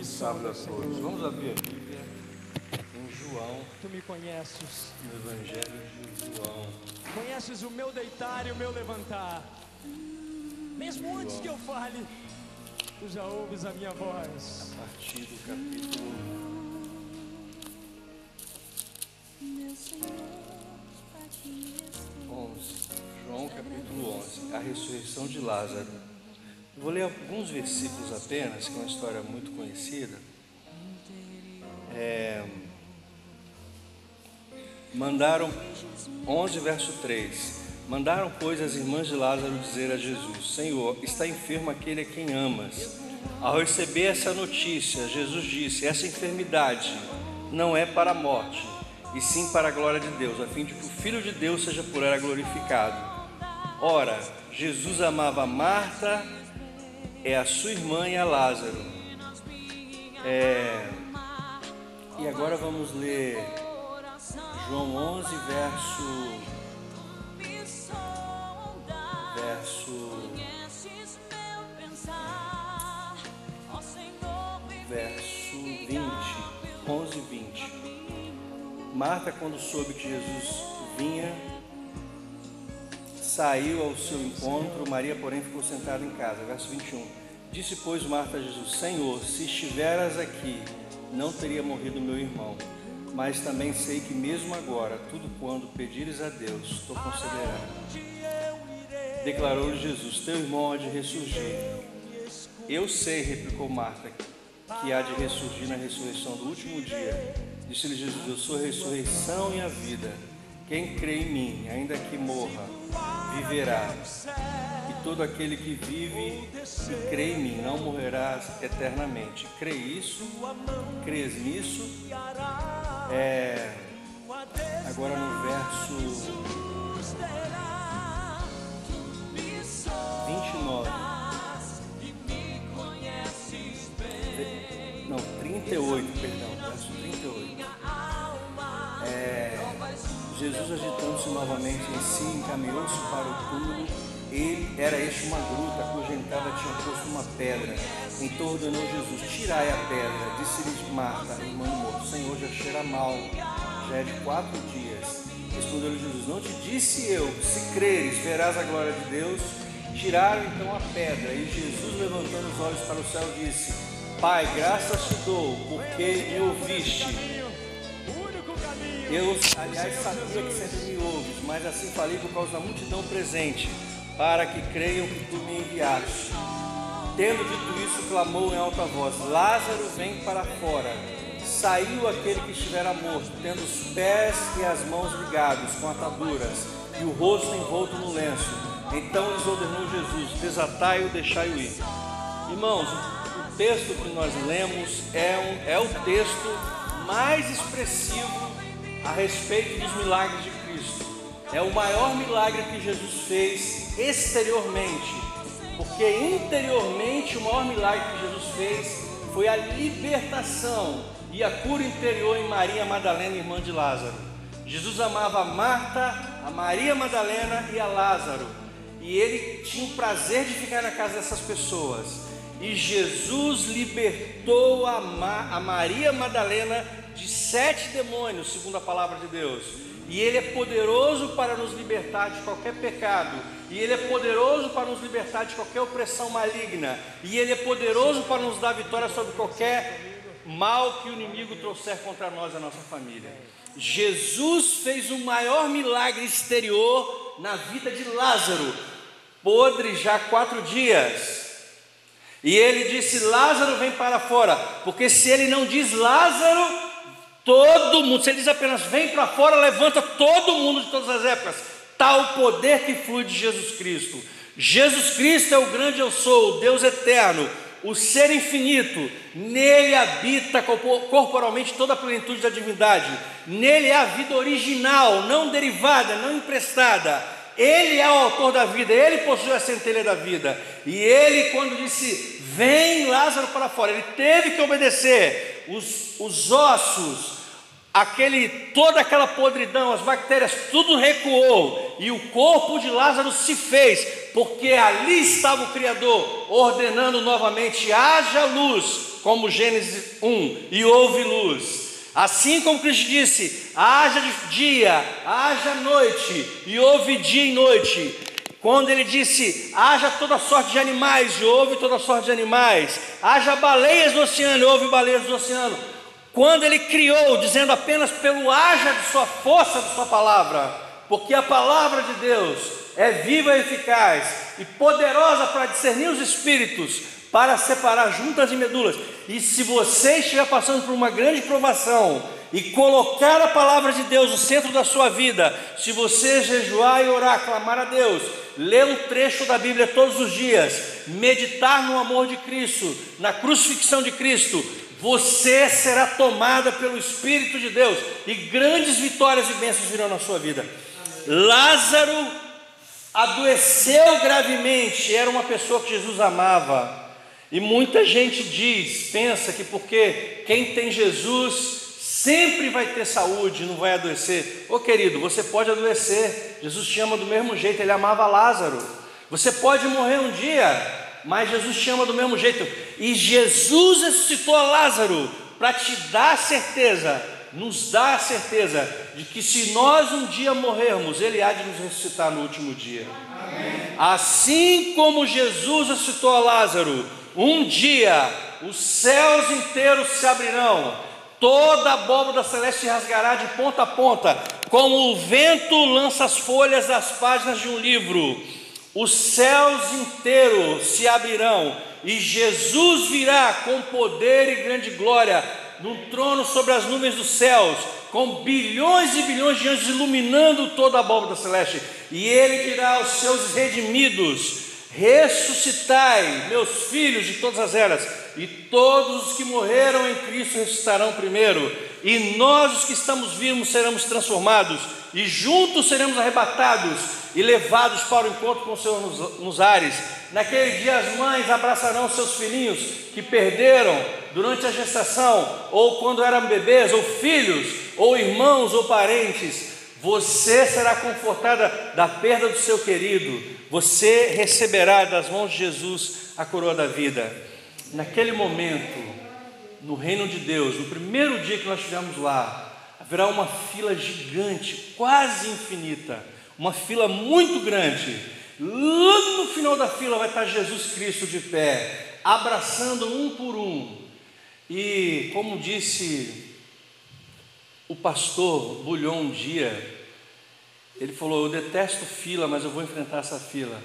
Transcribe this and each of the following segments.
missão, sábado a todos. Vamos abrir a Bíblia em João, Tu me conheces. no Evangelho de João. Conheces o meu deitar e o meu levantar. Mesmo antes que eu fale, tu já ouves a minha voz. a partir do capítulo Meu Senhor, aqui estou. 11. João capítulo 11. A ressurreição de Lázaro. Vou ler alguns versículos apenas, que é uma história muito conhecida. É, mandaram, 11 verso 3. Mandaram, pois, as irmãs de Lázaro dizer a Jesus: Senhor, está enfermo aquele a quem amas. Ao receber essa notícia, Jesus disse: Essa enfermidade não é para a morte, e sim para a glória de Deus, a fim de que o Filho de Deus seja por ela glorificado. Ora, Jesus amava Marta, é a sua irmã e a Lázaro. É, e agora vamos ler João 11, verso. Verso. Verso 20. 11, 20. Marta, quando soube que Jesus vinha, saiu ao seu encontro, Maria, porém, ficou sentada em casa. Verso 21. Disse, pois, Marta a Jesus: Senhor, se estiveras aqui, não teria morrido meu irmão. Mas também sei que, mesmo agora, tudo quando pedires a Deus, tu concederá. Declarou-lhe Jesus: Teu irmão há de ressurgir. Eu sei, replicou Marta, que há de ressurgir na ressurreição do último dia. Disse-lhe Jesus: Eu sou a ressurreição e a vida. Quem crê em mim, ainda que morra, viverá. E todo aquele que vive e crê em mim não morrerá eternamente. Crê isso? Crês nisso? É, agora no verso 29. Não, 38, perdão, verso 38. Jesus agitando-se novamente em si, encaminhou-se para o túmulo. Ele era este uma gruta, cuja entrada tinha posto uma pedra. Então ordenou Jesus: Tirai a pedra. Disse-lhe Marta, irmã do morto: Senhor, já cheira mal, já é de quatro dias. Respondeu-lhe Jesus: Não te disse eu, se creres, verás a glória de Deus. Tiraram então a pedra, e Jesus, levantando os olhos para o céu, disse: Pai, graças te dou, porque me ouviste. Eu, aliás, sabia que sempre me ouves, mas assim falei por causa da multidão presente, para que creiam que tu me enviaste. Tendo dito isso, clamou em alta voz: Lázaro, vem para fora. Saiu aquele que estivera morto, tendo os pés e as mãos ligados com ataduras e o rosto envolto no lenço. Então lhes ordenou Jesus: Desatai-o, deixai-o ir. Irmãos, o texto que nós lemos é, um, é o texto mais expressivo a respeito dos milagres de Cristo. É o maior milagre que Jesus fez exteriormente, porque interiormente o maior milagre que Jesus fez foi a libertação e a cura interior em Maria Madalena, irmã de Lázaro. Jesus amava a Marta, a Maria Madalena e a Lázaro, e ele tinha o prazer de ficar na casa dessas pessoas. E Jesus libertou a, Ma- a Maria Madalena de sete demônios, segundo a palavra de Deus. E Ele é poderoso para nos libertar de qualquer pecado. E Ele é poderoso para nos libertar de qualquer opressão maligna. E Ele é poderoso para nos dar vitória sobre qualquer mal que o inimigo trouxer contra nós e a nossa família. Jesus fez o maior milagre exterior na vida de Lázaro, podre já há quatro dias. E ele disse: Lázaro vem para fora, porque se ele não diz Lázaro, todo mundo, se ele diz apenas vem para fora, levanta todo mundo de todas as épocas. Tal poder que flui de Jesus Cristo. Jesus Cristo é o grande eu sou, o Deus eterno, o ser infinito. Nele habita corpo- corporalmente toda a plenitude da divindade. Nele é a vida original, não derivada, não emprestada. Ele é o autor da vida, ele possui a centelha da vida. E ele, quando disse, vem Lázaro para fora, ele teve que obedecer. Os, os ossos, aquele, toda aquela podridão, as bactérias, tudo recuou. E o corpo de Lázaro se fez porque ali estava o Criador, ordenando novamente: haja luz, como Gênesis 1, e houve luz. Assim como Cristo disse: haja dia, haja noite, e houve dia e noite. Quando ele disse: haja toda sorte de animais, e houve toda sorte de animais, haja baleias do oceano, e houve baleias do oceano. Quando ele criou, dizendo apenas pelo haja de sua força, de sua palavra, porque a palavra de Deus é viva e eficaz e poderosa para discernir os espíritos, para separar juntas e medulas. E se você estiver passando por uma grande provação e colocar a palavra de Deus no centro da sua vida, se você jejuar e orar, clamar a Deus, ler um trecho da Bíblia todos os dias, meditar no amor de Cristo, na crucifixão de Cristo, você será tomada pelo Espírito de Deus e grandes vitórias e bênçãos virão na sua vida. Lázaro adoeceu gravemente, era uma pessoa que Jesus amava. E muita gente diz, pensa que porque quem tem Jesus sempre vai ter saúde, não vai adoecer. Ô querido, você pode adoecer. Jesus te ama do mesmo jeito, ele amava Lázaro. Você pode morrer um dia, mas Jesus te ama do mesmo jeito. E Jesus ressuscitou Lázaro para te dar certeza, nos dá a certeza de que se nós um dia morrermos, Ele há de nos ressuscitar no último dia. Amém. Assim como Jesus ressuscitou Lázaro, um dia os céus inteiros se abrirão, toda a abóbora celeste rasgará de ponta a ponta, como o vento lança as folhas das páginas de um livro. Os céus inteiros se abrirão e Jesus virá com poder e grande glória num trono sobre as nuvens dos céus, com bilhões e bilhões de anjos iluminando toda a abóbora celeste. E ele dirá aos seus redimidos: Ressuscitai, meus filhos de todas as eras, e todos os que morreram em Cristo ressuscitarão primeiro, e nós, os que estamos vivos, seremos transformados, e juntos seremos arrebatados e levados para o encontro com o Senhor nos, nos ares. Naquele dia, as mães abraçarão seus filhinhos que perderam durante a gestação, ou quando eram bebês, ou filhos, ou irmãos, ou parentes. Você será confortada da perda do seu querido, você receberá das mãos de Jesus a coroa da vida. Naquele momento, no reino de Deus, no primeiro dia que nós estivermos lá, haverá uma fila gigante, quase infinita, uma fila muito grande. Lá no final da fila vai estar Jesus Cristo de pé, abraçando um por um. E como disse o pastor Bulhon um dia, ele falou: Eu detesto fila, mas eu vou enfrentar essa fila.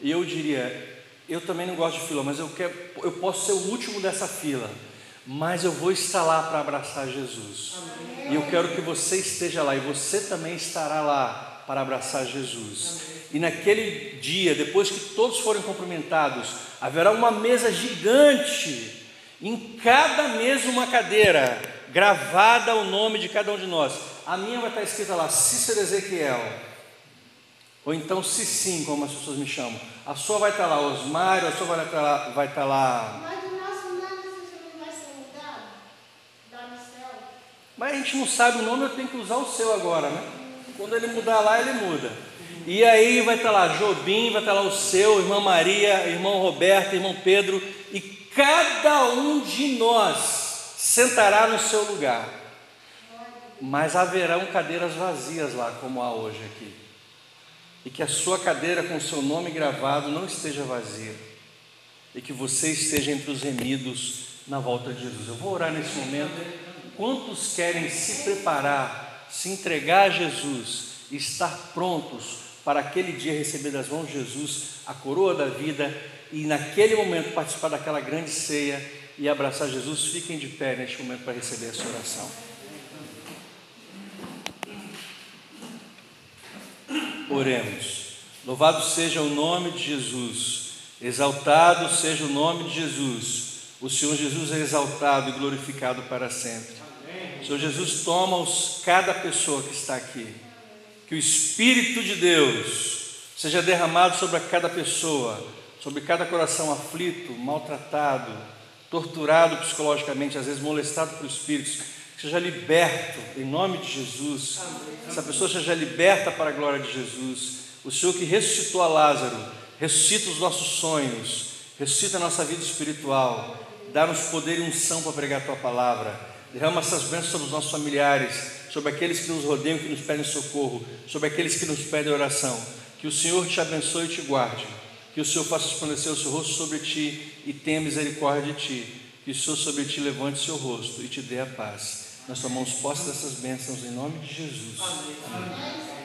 E eu diria: Eu também não gosto de fila, mas eu, quero, eu posso ser o último dessa fila, mas eu vou estar lá para abraçar Jesus. Amém. E eu quero que você esteja lá, e você também estará lá para abraçar Jesus. Amém. E naquele dia, depois que todos forem cumprimentados, haverá uma mesa gigante, em cada mesa uma cadeira, gravada o nome de cada um de nós. A minha vai estar escrita lá, Cícero Ezequiel. Ou então Cicim, como as pessoas me chamam. A sua vai estar lá, Osmário, a sua vai estar lá. Vai estar lá... Mas o nosso nome vai ser mudado? Dá no céu? Mas a gente não sabe o nome, eu tenho que usar o seu agora, né? Quando ele mudar lá, ele muda. E aí vai estar lá Jobim, vai estar lá o seu, irmã Maria, irmão Roberto, irmão Pedro, e cada um de nós sentará no seu lugar mas haverão cadeiras vazias lá, como há hoje aqui. E que a sua cadeira com o seu nome gravado não esteja vazia. E que você esteja entre os remidos na volta de Jesus. Eu vou orar nesse momento. Quantos querem se preparar, se entregar a Jesus estar prontos para aquele dia receber das mãos de Jesus a coroa da vida e naquele momento participar daquela grande ceia e abraçar Jesus? Fiquem de pé neste momento para receber essa oração. Oremos. Louvado seja o nome de Jesus, exaltado seja o nome de Jesus. O Senhor Jesus é exaltado e glorificado para sempre. Senhor Jesus, toma-os cada pessoa que está aqui. Que o Espírito de Deus seja derramado sobre cada pessoa, sobre cada coração aflito, maltratado, torturado psicologicamente, às vezes molestado por espíritos seja liberto em nome de Jesus. Essa pessoa seja liberta para a glória de Jesus. O Senhor que ressuscitou a Lázaro, ressuscita os nossos sonhos, ressuscita a nossa vida espiritual, dá-nos poder e unção para pregar a tua palavra. Derrama essas bênçãos sobre os nossos familiares, sobre aqueles que nos rodeiam, que nos pedem socorro, sobre aqueles que nos pedem oração. Que o Senhor te abençoe e te guarde. Que o Senhor faça resplandecer o seu rosto sobre ti e tenha misericórdia de ti. Que o Senhor sobre ti levante o seu rosto e te dê a paz. Nós tomamos posse dessas bênçãos em nome de Jesus. Amém.